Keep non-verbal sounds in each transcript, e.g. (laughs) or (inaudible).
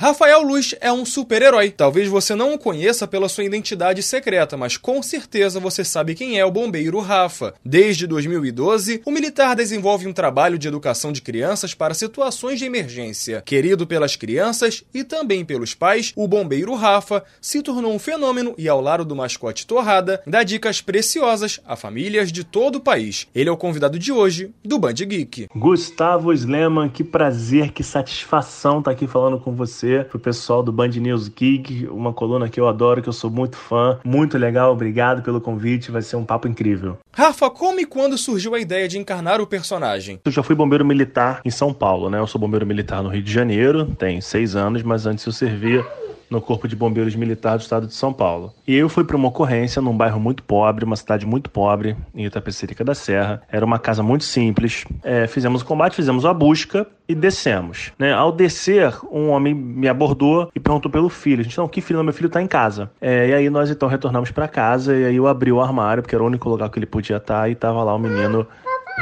Rafael Luz é um super-herói. Talvez você não o conheça pela sua identidade secreta, mas com certeza você sabe quem é o bombeiro Rafa. Desde 2012, o militar desenvolve um trabalho de educação de crianças para situações de emergência. Querido pelas crianças e também pelos pais, o bombeiro Rafa se tornou um fenômeno e, ao lado do mascote Torrada, dá dicas preciosas a famílias de todo o país. Ele é o convidado de hoje do Band Geek. Gustavo Sleman, que prazer, que satisfação estar aqui falando com você pro pessoal do Band News Geek, uma coluna que eu adoro, que eu sou muito fã. Muito legal, obrigado pelo convite, vai ser um papo incrível. Rafa, como e quando surgiu a ideia de encarnar o personagem? Eu já fui bombeiro militar em São Paulo, né? Eu sou bombeiro militar no Rio de Janeiro, tem seis anos, mas antes eu servia no Corpo de Bombeiros Militar do Estado de São Paulo. E eu fui para uma ocorrência num bairro muito pobre, uma cidade muito pobre, em Itapecerica da Serra. Era uma casa muito simples. É, fizemos o combate, fizemos a busca e descemos. Né? Ao descer, um homem me abordou e perguntou pelo filho. A gente, não, que filho? meu filho está em casa. É, e aí nós então retornamos para casa e aí eu abri o armário, porque era o único lugar que ele podia estar, tá, e estava lá o menino...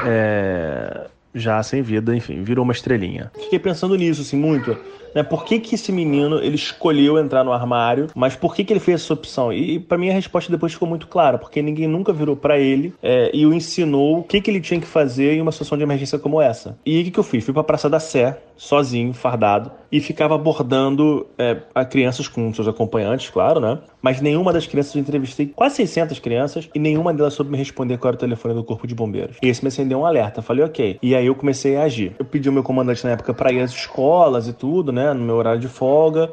É, já sem vida, enfim, virou uma estrelinha. Fiquei pensando nisso, assim, muito né? Por que, que esse menino ele escolheu entrar no armário, mas por que, que ele fez essa opção? E, e para mim a resposta depois ficou muito clara, porque ninguém nunca virou para ele é, e o ensinou o que, que ele tinha que fazer em uma situação de emergência como essa. E o que, que eu fiz? Fui para a Praça da Sé, sozinho, fardado, e ficava abordando é, a crianças com seus acompanhantes, claro, né? Mas nenhuma das crianças eu entrevistei, quase 600 crianças, e nenhuma delas soube me responder qual era o telefone do Corpo de Bombeiros. E esse me acendeu um alerta. Falei, ok. E aí eu comecei a agir. Eu pedi ao meu comandante na época para ir às escolas e tudo, né? No meu horário de folga.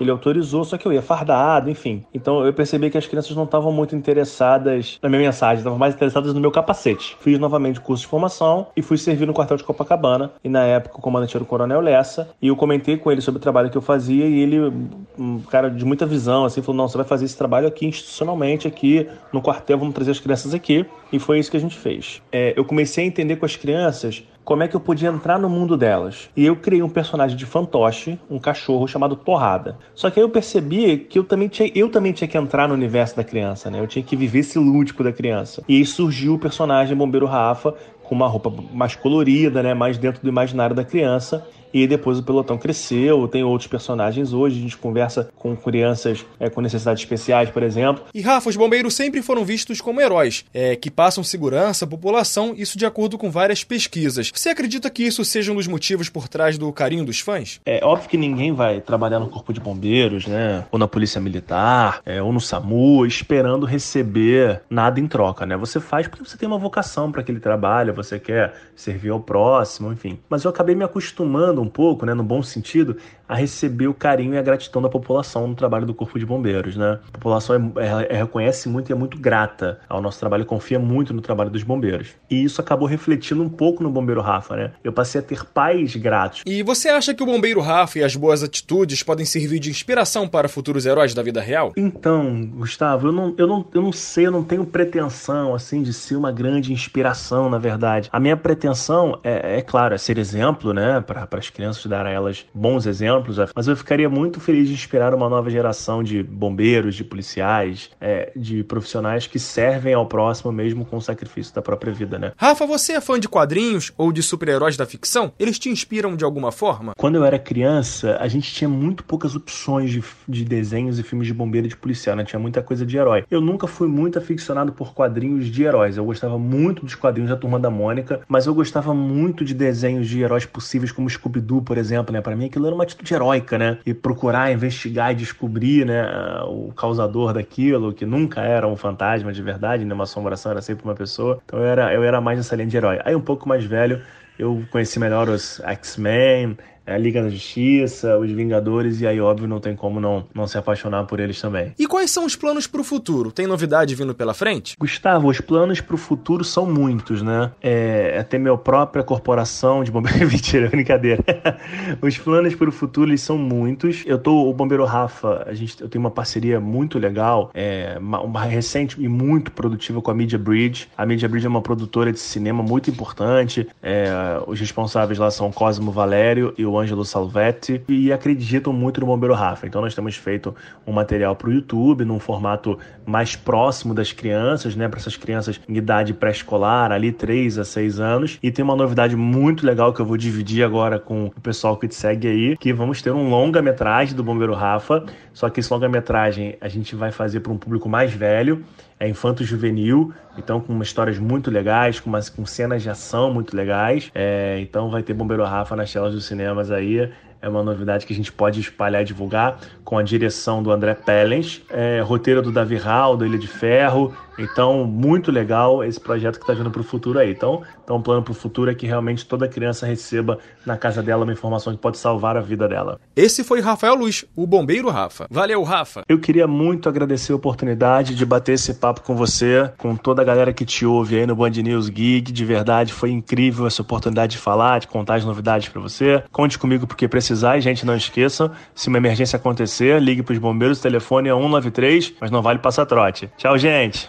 Ele autorizou, só que eu ia fardado, enfim. Então eu percebi que as crianças não estavam muito interessadas na minha mensagem, estavam mais interessadas no meu capacete. Fiz novamente o curso de formação e fui servir no quartel de Copacabana. E na época o comandante era o Coronel Lessa. E eu comentei com ele sobre o trabalho que eu fazia e ele, um cara de muita visão, assim, falou: não, você vai fazer esse trabalho aqui institucionalmente, aqui no quartel, vamos trazer as crianças aqui. E foi isso que a gente fez. É, eu comecei a entender com as crianças como é que eu podia entrar no mundo delas. E eu criei um personagem de fantoche, um cachorro chamado Torrada. Só que aí eu percebi que eu também tinha, eu também tinha que entrar no universo da criança, né? Eu tinha que viver esse lúdico da criança. E aí surgiu o personagem Bombeiro Rafa com uma roupa mais colorida, né? Mais dentro do imaginário da criança e depois o pelotão cresceu, tem outros personagens hoje, a gente conversa com crianças é, com necessidades especiais, por exemplo. E Rafa, os bombeiros sempre foram vistos como heróis, é, que passam segurança à população, isso de acordo com várias pesquisas. Você acredita que isso seja um dos motivos por trás do carinho dos fãs? É óbvio que ninguém vai trabalhar no corpo de bombeiros, né, ou na polícia militar, é, ou no SAMU, esperando receber nada em troca, né? Você faz porque você tem uma vocação para aquele trabalho, você quer servir ao próximo, enfim. Mas eu acabei me acostumando um pouco, né, no bom sentido, a receber o carinho e a gratidão da população no trabalho do Corpo de Bombeiros, né? A população é, é, reconhece muito e é muito grata ao nosso trabalho, confia muito no trabalho dos bombeiros. E isso acabou refletindo um pouco no Bombeiro Rafa, né? Eu passei a ter pais gratos. E você acha que o Bombeiro Rafa e as boas atitudes podem servir de inspiração para futuros heróis da vida real? Então, Gustavo, eu não, eu não, eu não sei, eu não tenho pretensão, assim, de ser uma grande inspiração, na verdade. A minha pretensão é, é claro, é ser exemplo, né, para as crianças, dar a elas bons exemplos, mas eu ficaria muito feliz de inspirar uma nova geração de bombeiros, de policiais, é, de profissionais que servem ao próximo mesmo com o sacrifício da própria vida, né? Rafa, você é fã de quadrinhos ou de super-heróis da ficção? Eles te inspiram de alguma forma? Quando eu era criança, a gente tinha muito poucas opções de, de desenhos e filmes de bombeiro e de policial, né? Tinha muita coisa de herói. Eu nunca fui muito aficionado por quadrinhos de heróis. Eu gostava muito dos quadrinhos da Turma da Mônica, mas eu gostava muito de desenhos de heróis possíveis como Scooby Scooby-Doo, por exemplo, né? Para mim aquilo era uma atitude heróica, né? E procurar investigar e descobrir, né, o causador daquilo, que nunca era um fantasma de verdade, né? Uma assombração era sempre uma pessoa. Então eu era, eu era mais nessa linha de herói. Aí um pouco mais velho, eu conheci melhor os X-Men, a Liga da Justiça, os Vingadores, e aí, óbvio, não tem como não, não se apaixonar por eles também. E quais são os planos para o futuro? Tem novidade vindo pela frente? Gustavo, os planos para o futuro são muitos, né? É, é ter minha própria corporação de bombeiros. (laughs) Mentira, brincadeira. (laughs) os planos para o futuro eles são muitos. Eu tô, o Bombeiro Rafa, a gente, eu tenho uma parceria muito legal, é, uma, uma recente e muito produtiva com a Media Bridge. A Media Bridge é uma produtora de cinema muito importante. É, os responsáveis lá são Cosmo Valério e o Ângelo Salvetti, e acreditam muito no Bombeiro Rafa. Então nós temos feito um material para o YouTube, num formato mais próximo das crianças, né, para essas crianças em idade pré-escolar, ali 3 a 6 anos. E tem uma novidade muito legal que eu vou dividir agora com o pessoal que te segue aí, que vamos ter um longa-metragem do Bombeiro Rafa, só que esse longa-metragem a gente vai fazer para um público mais velho, é infanto-juvenil, então com histórias muito legais, com, umas, com cenas de ação muito legais. É, então vai ter Bombeiro Rafa nas telas dos cinemas aí é uma novidade que a gente pode espalhar e divulgar com a direção do André Pellens, é, roteiro do Davi Hall, do Ilha de Ferro. Então, muito legal esse projeto que está vindo para o futuro aí. Então, então, um plano para o futuro é que realmente toda criança receba na casa dela uma informação que pode salvar a vida dela. Esse foi Rafael Luz, o bombeiro Rafa. Valeu, Rafa. Eu queria muito agradecer a oportunidade de bater esse papo com você, com toda a galera que te ouve aí no Band News Geek. De verdade, foi incrível essa oportunidade de falar, de contar as novidades para você. Conte comigo porque precisa precisar, e gente, não esqueçam, se uma emergência acontecer, ligue para os bombeiros, o telefone é 193, mas não vale passar trote. Tchau, gente!